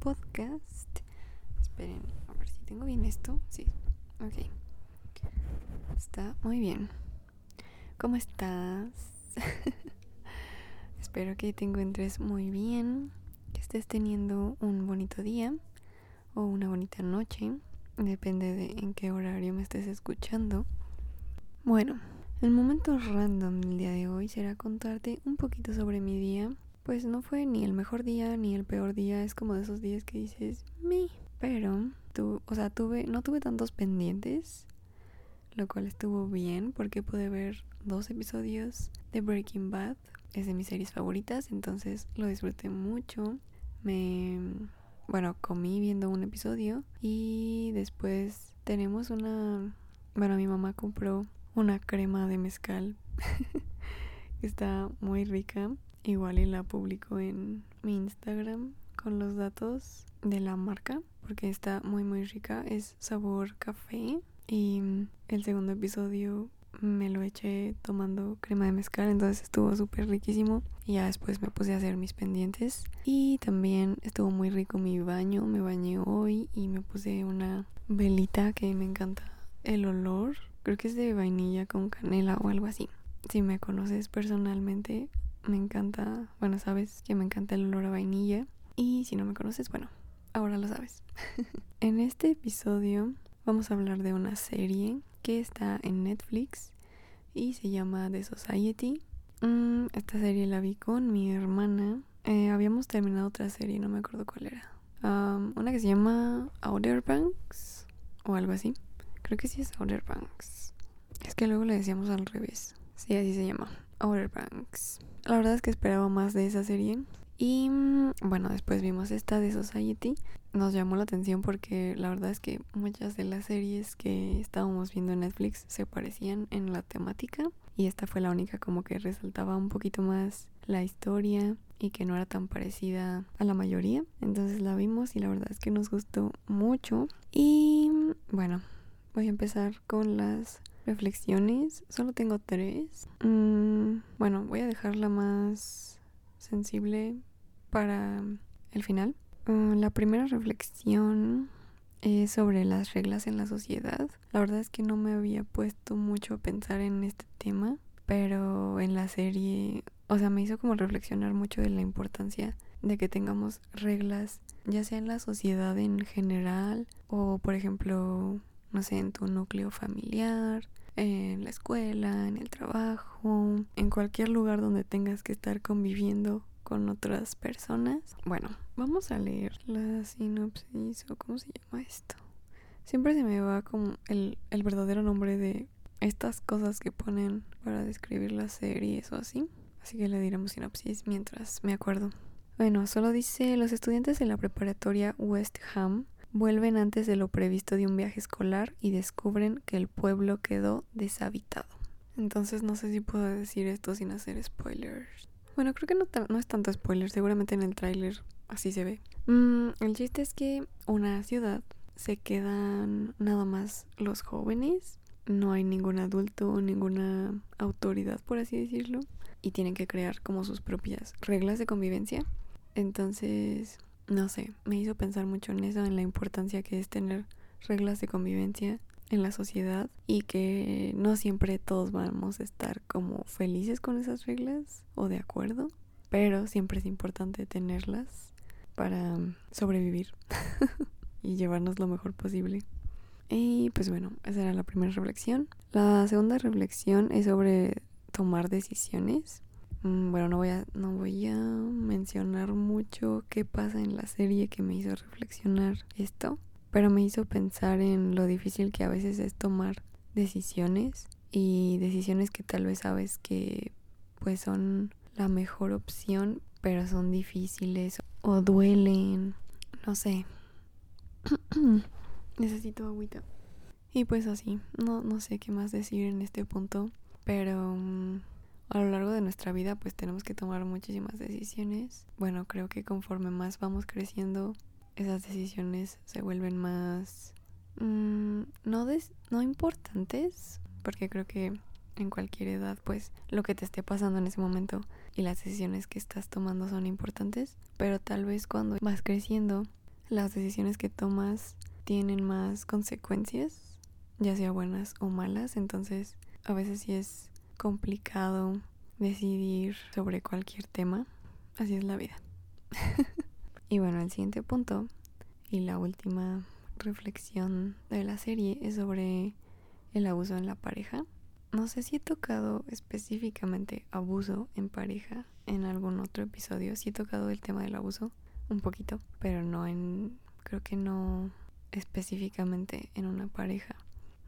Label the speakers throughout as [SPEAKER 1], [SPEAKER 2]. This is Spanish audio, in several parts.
[SPEAKER 1] podcast. Esperen, a ver si tengo bien esto. Sí, ok. Está muy bien. ¿Cómo estás? Espero que te encuentres muy bien, que estés teniendo un bonito día o una bonita noche, depende de en qué horario me estés escuchando. Bueno, el momento random del día de hoy será contarte un poquito sobre mi día. Pues no fue ni el mejor día ni el peor día, es como de esos días que dices, mi. Pero, tu, o sea, tuve, no tuve tantos pendientes, lo cual estuvo bien porque pude ver dos episodios de Breaking Bad. Es de mis series favoritas, entonces lo disfruté mucho. Me, bueno, comí viendo un episodio y después tenemos una, bueno, mi mamá compró una crema de mezcal. Está muy rica. Igual y la publico en mi Instagram con los datos de la marca porque está muy muy rica. Es sabor café y el segundo episodio me lo eché tomando crema de mezcal, entonces estuvo súper riquísimo. Y ya después me puse a hacer mis pendientes. Y también estuvo muy rico mi baño, me bañé hoy y me puse una velita que me encanta el olor Creo que es de vainilla con canela o algo así. Si me conoces personalmente, me encanta, bueno, sabes que me encanta el olor a vainilla. Y si no me conoces, bueno, ahora lo sabes. en este episodio vamos a hablar de una serie que está en Netflix y se llama The Society. Mm, esta serie la vi con mi hermana. Eh, habíamos terminado otra serie, no me acuerdo cuál era. una que se llama Outer Banks o algo así. Creo que sí es Outer Banks. Es que luego le decíamos al revés. Sí, así se llama. Outer Banks. La verdad es que esperaba más de esa serie. Y mm, bueno, después vimos esta de Society. Nos llamó la atención porque la verdad es que muchas de las series que estábamos viendo en Netflix se parecían en la temática. Y esta fue la única como que resaltaba un poquito más la historia y que no era tan parecida a la mayoría. Entonces la vimos y la verdad es que nos gustó mucho. Y mm, bueno, Voy a empezar con las reflexiones. Solo tengo tres. Mm, bueno, voy a dejarla más sensible para el final. Mm, la primera reflexión es sobre las reglas en la sociedad. La verdad es que no me había puesto mucho a pensar en este tema, pero en la serie, o sea, me hizo como reflexionar mucho de la importancia de que tengamos reglas, ya sea en la sociedad en general o, por ejemplo, no sé, en tu núcleo familiar, en la escuela, en el trabajo, en cualquier lugar donde tengas que estar conviviendo con otras personas. Bueno, vamos a leer la sinopsis o cómo se llama esto. Siempre se me va como el, el verdadero nombre de estas cosas que ponen para describir las series o así. Así que le diremos sinopsis mientras me acuerdo. Bueno, solo dice los estudiantes de la preparatoria West Ham vuelven antes de lo previsto de un viaje escolar y descubren que el pueblo quedó deshabitado. Entonces no sé si puedo decir esto sin hacer spoilers. Bueno, creo que no, no es tanto spoiler, seguramente en el tráiler así se ve. Mm, el chiste es que una ciudad se quedan nada más los jóvenes, no hay ningún adulto ninguna autoridad, por así decirlo, y tienen que crear como sus propias reglas de convivencia. Entonces, no sé, me hizo pensar mucho en eso, en la importancia que es tener reglas de convivencia en la sociedad y que no siempre todos vamos a estar como felices con esas reglas o de acuerdo, pero siempre es importante tenerlas para sobrevivir y llevarnos lo mejor posible. Y pues bueno, esa era la primera reflexión. La segunda reflexión es sobre tomar decisiones. Mm, bueno, no voy a, no voy a mencionar mucho qué pasa en la serie que me hizo reflexionar esto, pero me hizo pensar en lo difícil que a veces es tomar decisiones y decisiones que tal vez sabes que pues son la mejor opción, pero son difíciles o duelen, no sé. Necesito agüita. Y pues así, no, no sé qué más decir en este punto, pero mm, a lo largo de nuestra vida pues tenemos que tomar muchísimas decisiones. Bueno, creo que conforme más vamos creciendo, esas decisiones se vuelven más... Mmm, no, no importantes, porque creo que en cualquier edad pues lo que te esté pasando en ese momento y las decisiones que estás tomando son importantes, pero tal vez cuando vas creciendo, las decisiones que tomas tienen más consecuencias, ya sea buenas o malas, entonces a veces sí es complicado decidir sobre cualquier tema, así es la vida. y bueno, el siguiente punto y la última reflexión de la serie es sobre el abuso en la pareja. No sé si he tocado específicamente abuso en pareja en algún otro episodio. Sí he tocado el tema del abuso un poquito, pero no en, creo que no específicamente en una pareja.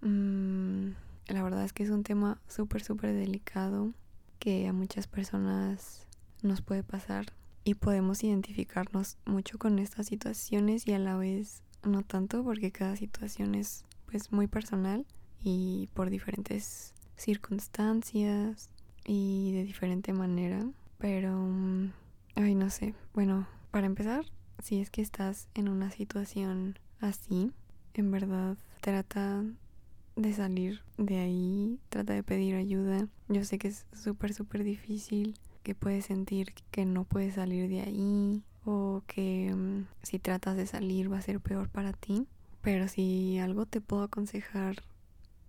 [SPEAKER 1] Mm, la verdad es que es un tema súper, súper delicado que a muchas personas nos puede pasar y podemos identificarnos mucho con estas situaciones y a la vez no tanto porque cada situación es pues muy personal y por diferentes circunstancias y de diferente manera. Pero, mm, ay, no sé. Bueno, para empezar, si es que estás en una situación así, en verdad trata de salir de ahí, trata de pedir ayuda. Yo sé que es súper, súper difícil, que puedes sentir que no puedes salir de ahí o que mm, si tratas de salir va a ser peor para ti. Pero si algo te puedo aconsejar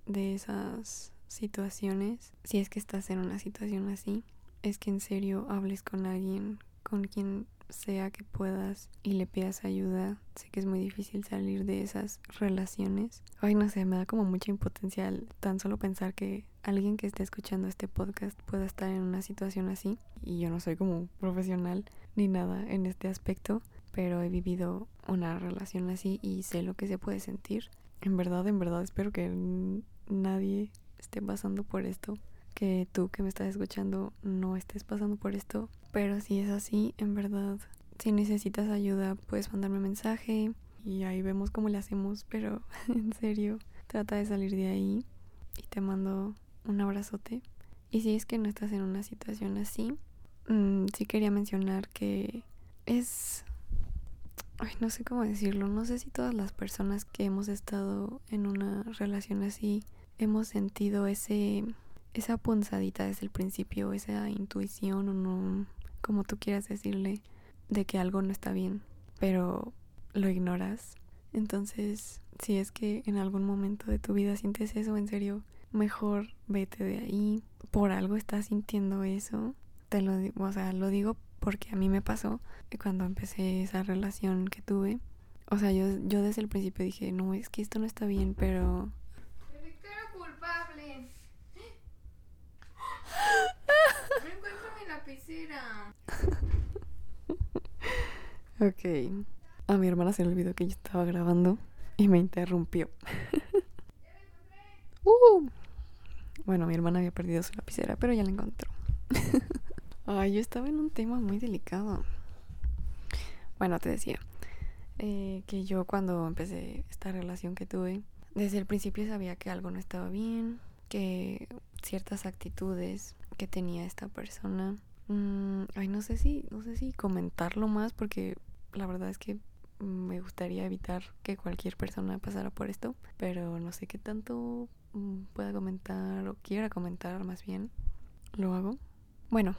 [SPEAKER 1] de esas situaciones, si es que estás en una situación así, es que en serio hables con alguien con quien sea que puedas y le pidas ayuda. Sé que es muy difícil salir de esas relaciones. Ay, no sé, me da como mucha impotencia tan solo pensar que alguien que esté escuchando este podcast pueda estar en una situación así. Y yo no soy como profesional ni nada en este aspecto, pero he vivido una relación así y sé lo que se puede sentir. En verdad, en verdad, espero que nadie esté pasando por esto. Que tú que me estás escuchando no estés pasando por esto. Pero si es así, en verdad, si necesitas ayuda, puedes mandarme mensaje y ahí vemos cómo le hacemos. Pero en serio, trata de salir de ahí y te mando un abrazote. Y si es que no estás en una situación así, mmm, sí quería mencionar que es ay, no sé cómo decirlo, no sé si todas las personas que hemos estado en una relación así hemos sentido ese esa punzadita desde el principio, esa intuición o no, como tú quieras decirle, de que algo no está bien, pero lo ignoras. Entonces, si es que en algún momento de tu vida sientes eso, en serio, mejor vete de ahí. Por algo estás sintiendo eso. Te lo o sea, lo digo porque a mí me pasó cuando empecé esa relación que tuve. O sea, yo, yo desde el principio dije, no, es que esto no está bien, pero... ok. A mi hermana se le olvidó que yo estaba grabando y me interrumpió. uh. Bueno, mi hermana había perdido su lapicera, pero ya la encontró. Ay, yo estaba en un tema muy delicado. Bueno, te decía eh, que yo cuando empecé esta relación que tuve, desde el principio sabía que algo no estaba bien, que ciertas actitudes que tenía esta persona, mmm, ay, no sé si, no sé si comentarlo más porque la verdad es que me gustaría evitar que cualquier persona pasara por esto, pero no sé qué tanto mm, pueda comentar o quiera comentar más bien. Lo hago. Bueno,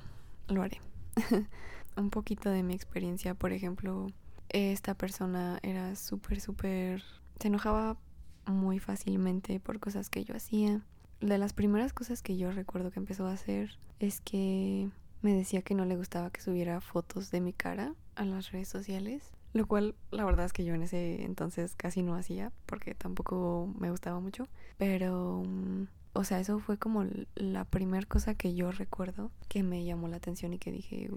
[SPEAKER 1] lo haré. un poquito de mi experiencia, por ejemplo, esta persona era súper, súper... se enojaba muy fácilmente por cosas que yo hacía. De las primeras cosas que yo recuerdo que empezó a hacer es que me decía que no le gustaba que subiera fotos de mi cara a las redes sociales, lo cual la verdad es que yo en ese entonces casi no hacía porque tampoco me gustaba mucho, pero mm, o sea, eso fue como la primera cosa que yo recuerdo que me llamó la atención y que dije,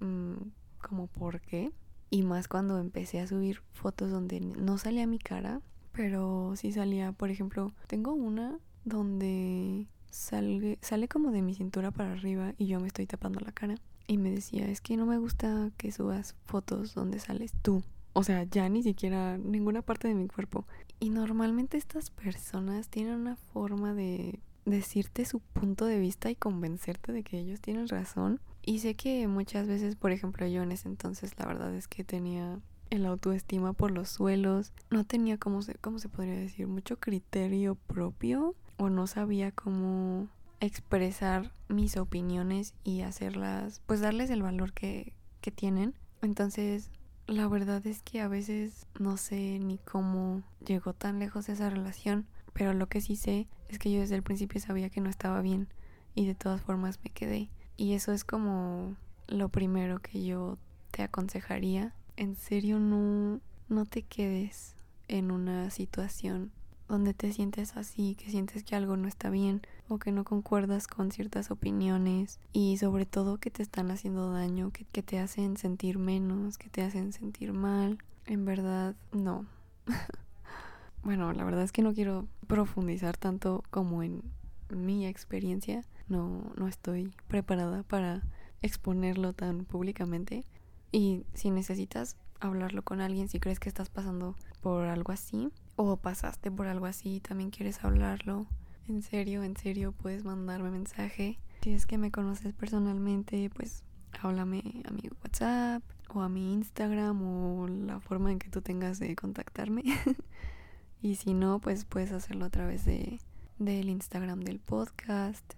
[SPEAKER 1] mm, como, ¿por qué? Y más cuando empecé a subir fotos donde no salía mi cara, pero sí salía, por ejemplo, tengo una donde sale, sale como de mi cintura para arriba y yo me estoy tapando la cara. Y me decía, es que no me gusta que subas fotos donde sales tú. O sea, ya ni siquiera ninguna parte de mi cuerpo. Y normalmente estas personas tienen una forma de decirte su punto de vista y convencerte de que ellos tienen razón. Y sé que muchas veces, por ejemplo, yo en ese entonces la verdad es que tenía el autoestima por los suelos, no tenía como se, cómo se podría decir, mucho criterio propio o no sabía cómo expresar mis opiniones y hacerlas, pues darles el valor que, que tienen. Entonces, la verdad es que a veces no sé ni cómo llegó tan lejos esa relación, pero lo que sí sé es que yo desde el principio sabía que no estaba bien y de todas formas me quedé. Y eso es como lo primero que yo te aconsejaría. En serio, no, no te quedes en una situación donde te sientes así, que sientes que algo no está bien o que no concuerdas con ciertas opiniones y sobre todo que te están haciendo daño, que, que te hacen sentir menos, que te hacen sentir mal. En verdad, no. bueno, la verdad es que no quiero profundizar tanto como en mi experiencia. No, no estoy preparada para exponerlo tan públicamente. Y si necesitas hablarlo con alguien, si crees que estás pasando por algo así o pasaste por algo así también quieres hablarlo, en serio, en serio, puedes mandarme mensaje. Si es que me conoces personalmente, pues háblame a mi WhatsApp o a mi Instagram o la forma en que tú tengas de contactarme. y si no, pues puedes hacerlo a través de del Instagram del podcast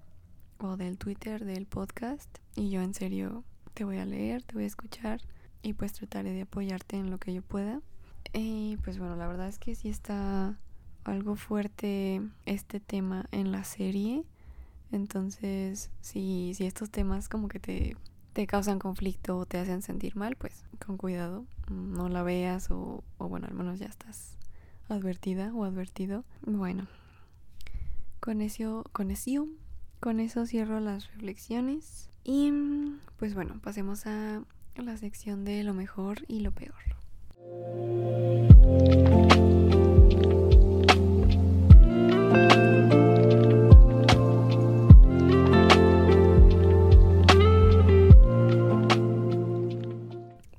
[SPEAKER 1] o del Twitter del podcast y yo en serio te voy a leer, te voy a escuchar y pues trataré de apoyarte en lo que yo pueda. Pues bueno, la verdad es que sí está algo fuerte este tema en la serie. Entonces, si, si estos temas como que te, te causan conflicto o te hacen sentir mal, pues con cuidado, no la veas o, o bueno, al menos ya estás advertida o advertido. Bueno, con eso, con eso con eso cierro las reflexiones. Y pues bueno, pasemos a la sección de lo mejor y lo peor.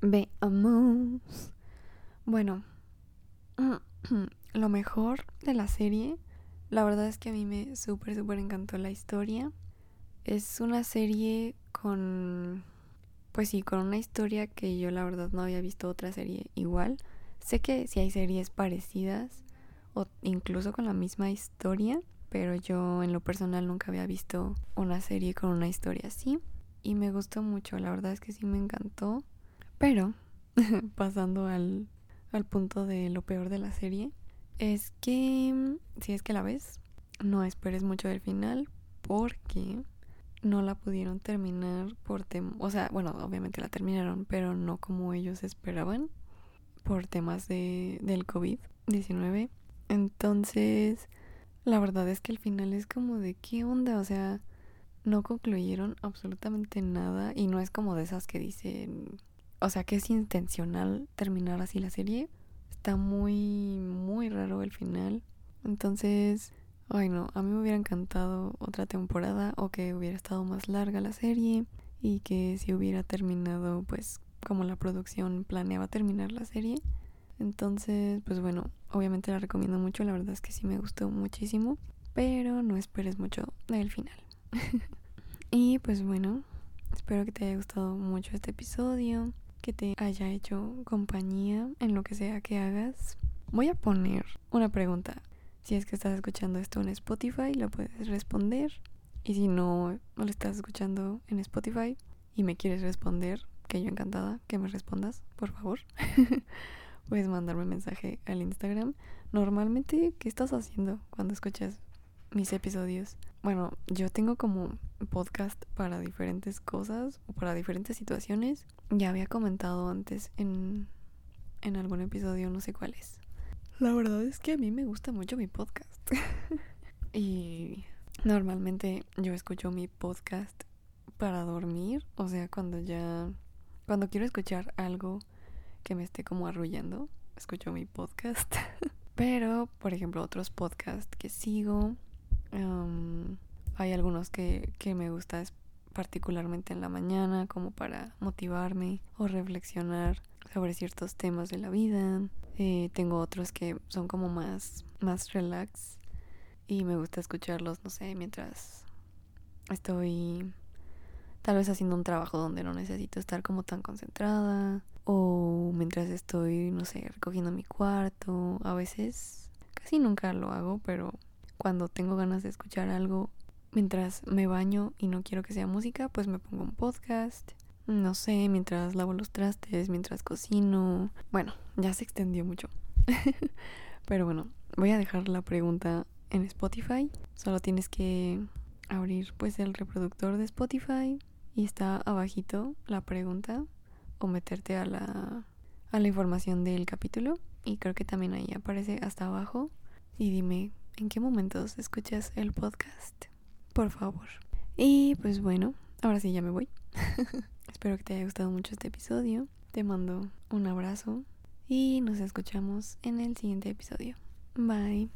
[SPEAKER 1] Veamos. Bueno, lo mejor de la serie la verdad es que a mí me súper, súper encantó la historia. Es una serie con... Pues sí, con una historia que yo la verdad no había visto otra serie igual. Sé que sí hay series parecidas o incluso con la misma historia, pero yo en lo personal nunca había visto una serie con una historia así. Y me gustó mucho, la verdad es que sí me encantó. Pero, pasando al, al punto de lo peor de la serie, es que si es que la ves, no esperes mucho del final porque no la pudieron terminar por temas, o sea, bueno, obviamente la terminaron, pero no como ellos esperaban por temas de, del COVID-19. Entonces, la verdad es que el final es como de qué onda, o sea, no concluyeron absolutamente nada y no es como de esas que dicen, o sea, que es intencional terminar así la serie está muy, muy raro el final. Entonces, ay no, a mí me hubiera encantado otra temporada o que hubiera estado más larga la serie y que si hubiera terminado pues como la producción planeaba terminar la serie. Entonces, pues bueno, obviamente la recomiendo mucho, la verdad es que sí me gustó muchísimo, pero no esperes mucho del final. y pues bueno, espero que te haya gustado mucho este episodio que te haya hecho compañía en lo que sea que hagas. Voy a poner una pregunta. Si es que estás escuchando esto en Spotify, lo puedes responder. Y si no, lo estás escuchando en Spotify y me quieres responder, que yo encantada que me respondas, por favor. puedes mandarme mensaje al Instagram. Normalmente, ¿qué estás haciendo cuando escuchas mis episodios? Bueno, yo tengo como podcast para diferentes cosas o para diferentes situaciones. Ya había comentado antes en, en algún episodio, no sé cuál es. La verdad es que a mí me gusta mucho mi podcast. y normalmente yo escucho mi podcast para dormir, o sea, cuando ya cuando quiero escuchar algo que me esté como arrullando, escucho mi podcast. Pero, por ejemplo, otros podcasts que sigo, hay algunos que, que me gusta particularmente en la mañana como para motivarme o reflexionar sobre ciertos temas de la vida. Eh, tengo otros que son como más, más relax y me gusta escucharlos, no sé, mientras estoy tal vez haciendo un trabajo donde no necesito estar como tan concentrada o mientras estoy, no sé, recogiendo mi cuarto. A veces, casi nunca lo hago, pero cuando tengo ganas de escuchar algo mientras me baño y no quiero que sea música, pues me pongo un podcast. No sé, mientras lavo los trastes, mientras cocino. Bueno, ya se extendió mucho. Pero bueno, voy a dejar la pregunta en Spotify. Solo tienes que abrir pues el reproductor de Spotify y está abajito la pregunta o meterte a la a la información del capítulo y creo que también ahí aparece hasta abajo y dime en qué momentos escuchas el podcast, por favor. Y pues bueno, ahora sí ya me voy. Espero que te haya gustado mucho este episodio. Te mando un abrazo y nos escuchamos en el siguiente episodio. Bye.